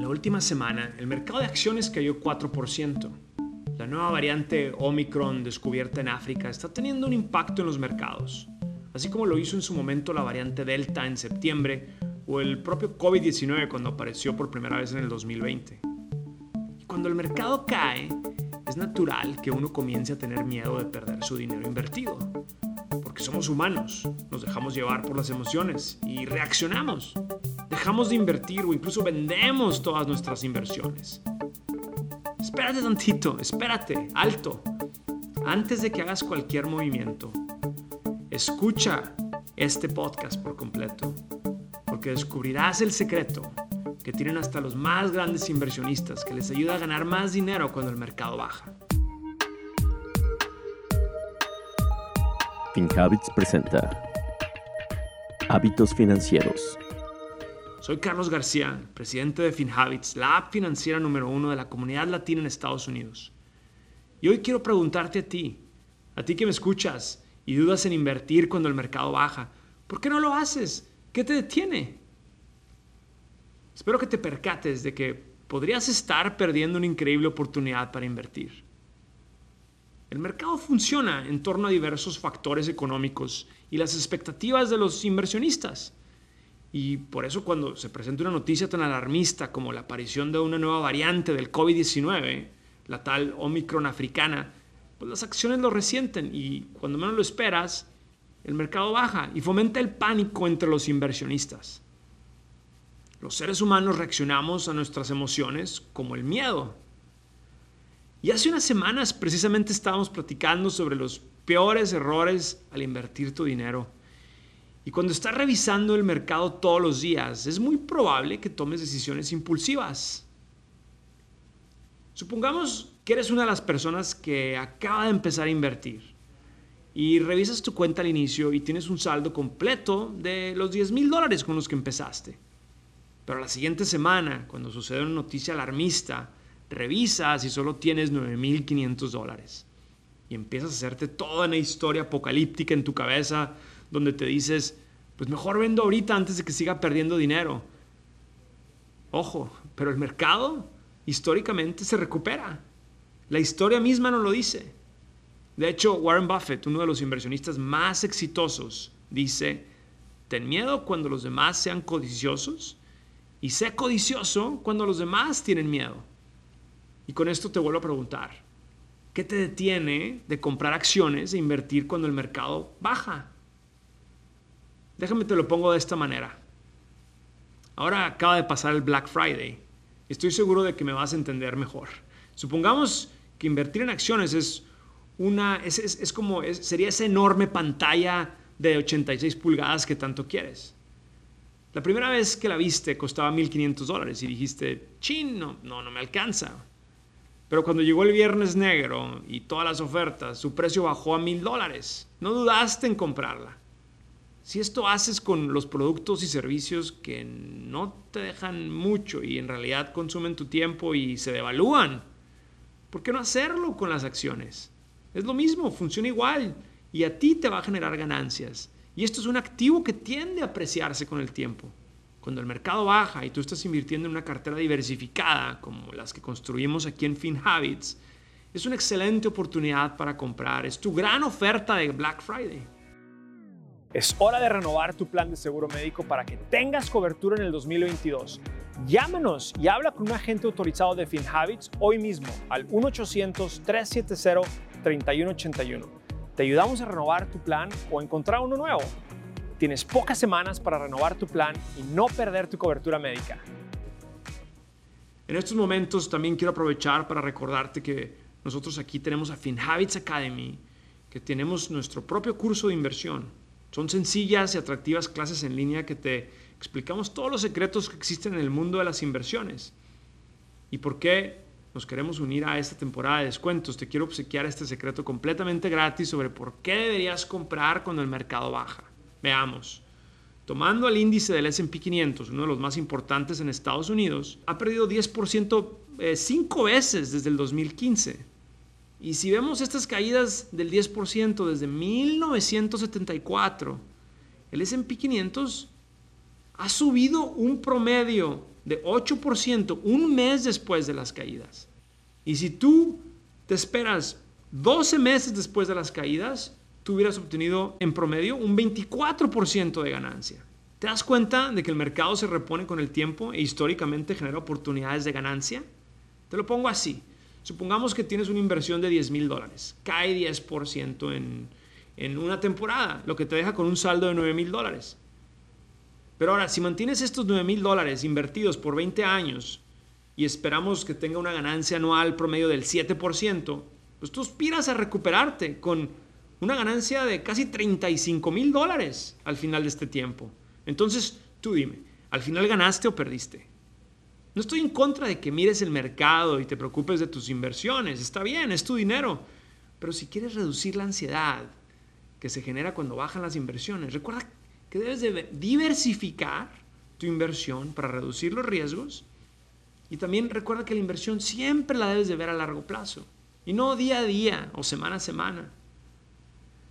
En la última semana, el mercado de acciones cayó 4%. La nueva variante Omicron descubierta en África está teniendo un impacto en los mercados, así como lo hizo en su momento la variante Delta en septiembre o el propio COVID-19 cuando apareció por primera vez en el 2020. Y cuando el mercado cae, es natural que uno comience a tener miedo de perder su dinero invertido, porque somos humanos, nos dejamos llevar por las emociones y reaccionamos dejamos de invertir o incluso vendemos todas nuestras inversiones. Espérate tantito, espérate, alto. Antes de que hagas cualquier movimiento, escucha este podcast por completo, porque descubrirás el secreto que tienen hasta los más grandes inversionistas que les ayuda a ganar más dinero cuando el mercado baja. FinHabits presenta Hábitos Financieros soy Carlos García, presidente de FinHabits, la app financiera número uno de la comunidad latina en Estados Unidos. Y hoy quiero preguntarte a ti, a ti que me escuchas y dudas en invertir cuando el mercado baja, ¿por qué no lo haces? ¿Qué te detiene? Espero que te percates de que podrías estar perdiendo una increíble oportunidad para invertir. El mercado funciona en torno a diversos factores económicos y las expectativas de los inversionistas. Y por eso cuando se presenta una noticia tan alarmista como la aparición de una nueva variante del COVID-19, la tal Omicron africana, pues las acciones lo resienten y cuando menos lo esperas, el mercado baja y fomenta el pánico entre los inversionistas. Los seres humanos reaccionamos a nuestras emociones como el miedo. Y hace unas semanas precisamente estábamos platicando sobre los peores errores al invertir tu dinero y cuando estás revisando el mercado todos los días, es muy probable que tomes decisiones impulsivas. Supongamos que eres una de las personas que acaba de empezar a invertir y revisas tu cuenta al inicio y tienes un saldo completo de los 10 mil dólares con los que empezaste. Pero la siguiente semana, cuando sucede una noticia alarmista, revisas y solo tienes 9.500 dólares. Y empiezas a hacerte toda una historia apocalíptica en tu cabeza donde te dices, pues mejor vendo ahorita antes de que siga perdiendo dinero. Ojo, pero el mercado históricamente se recupera. La historia misma no lo dice. De hecho, Warren Buffett, uno de los inversionistas más exitosos, dice, ten miedo cuando los demás sean codiciosos y sé codicioso cuando los demás tienen miedo. Y con esto te vuelvo a preguntar, ¿qué te detiene de comprar acciones e invertir cuando el mercado baja? Déjame te lo pongo de esta manera. Ahora acaba de pasar el Black Friday. Estoy seguro de que me vas a entender mejor. Supongamos que invertir en acciones es una es, como sería esa enorme pantalla de 86 pulgadas que tanto quieres. La primera vez que la viste costaba 1.500 dólares y dijiste, chin, no, no, no me alcanza. Pero cuando llegó el viernes negro y todas las ofertas, su precio bajó a 1.000 dólares. No dudaste en comprarla. Si esto haces con los productos y servicios que no te dejan mucho y en realidad consumen tu tiempo y se devalúan, ¿por qué no hacerlo con las acciones? Es lo mismo, funciona igual y a ti te va a generar ganancias. Y esto es un activo que tiende a apreciarse con el tiempo. Cuando el mercado baja y tú estás invirtiendo en una cartera diversificada como las que construimos aquí en FinHabits, es una excelente oportunidad para comprar. Es tu gran oferta de Black Friday. Es hora de renovar tu plan de seguro médico para que tengas cobertura en el 2022. Llámanos y habla con un agente autorizado de FinHabits hoy mismo al 1-800-370-3181. Te ayudamos a renovar tu plan o encontrar uno nuevo. Tienes pocas semanas para renovar tu plan y no perder tu cobertura médica. En estos momentos también quiero aprovechar para recordarte que nosotros aquí tenemos a FinHabits Academy, que tenemos nuestro propio curso de inversión son sencillas y atractivas clases en línea que te explicamos todos los secretos que existen en el mundo de las inversiones. ¿Y por qué nos queremos unir a esta temporada de descuentos? Te quiero obsequiar este secreto completamente gratis sobre por qué deberías comprar cuando el mercado baja. Veamos. Tomando el índice del SP 500, uno de los más importantes en Estados Unidos, ha perdido 10% eh, cinco veces desde el 2015. Y si vemos estas caídas del 10% desde 1974, el SP 500 ha subido un promedio de 8% un mes después de las caídas. Y si tú te esperas 12 meses después de las caídas, tú hubieras obtenido en promedio un 24% de ganancia. ¿Te das cuenta de que el mercado se repone con el tiempo e históricamente genera oportunidades de ganancia? Te lo pongo así. Supongamos que tienes una inversión de 10 mil dólares. Cae 10% en, en una temporada, lo que te deja con un saldo de 9 mil dólares. Pero ahora, si mantienes estos 9 mil dólares invertidos por 20 años y esperamos que tenga una ganancia anual promedio del 7%, pues tú aspiras a recuperarte con una ganancia de casi 35 mil dólares al final de este tiempo. Entonces, tú dime, ¿al final ganaste o perdiste? No estoy en contra de que mires el mercado y te preocupes de tus inversiones, está bien, es tu dinero, pero si quieres reducir la ansiedad que se genera cuando bajan las inversiones, recuerda que debes de diversificar tu inversión para reducir los riesgos y también recuerda que la inversión siempre la debes de ver a largo plazo y no día a día o semana a semana.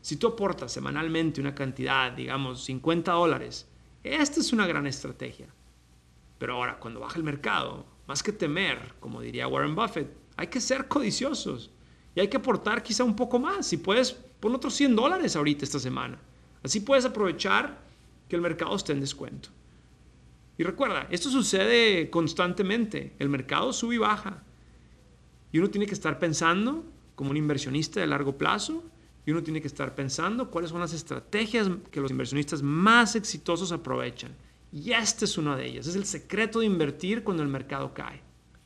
Si tú aportas semanalmente una cantidad, digamos 50 dólares, esta es una gran estrategia. Pero ahora, cuando baja el mercado, más que temer, como diría Warren Buffett, hay que ser codiciosos y hay que aportar quizá un poco más. Si puedes, pon otros 100 dólares ahorita esta semana. Así puedes aprovechar que el mercado esté en descuento. Y recuerda, esto sucede constantemente. El mercado sube y baja. Y uno tiene que estar pensando como un inversionista de largo plazo y uno tiene que estar pensando cuáles son las estrategias que los inversionistas más exitosos aprovechan. Y esta es una de ellas. Es el secreto de invertir cuando el mercado cae.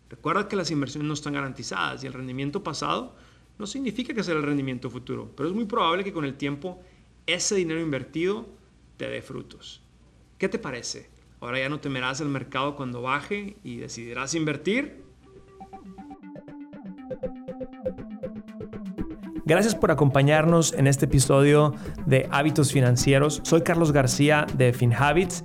Recuerda que las inversiones no están garantizadas y el rendimiento pasado no significa que sea el rendimiento futuro, pero es muy probable que con el tiempo ese dinero invertido te dé frutos. ¿Qué te parece? Ahora ya no temerás el mercado cuando baje y decidirás invertir Gracias por acompañarnos en este episodio de Hábitos Financieros. Soy Carlos García de FinHabits.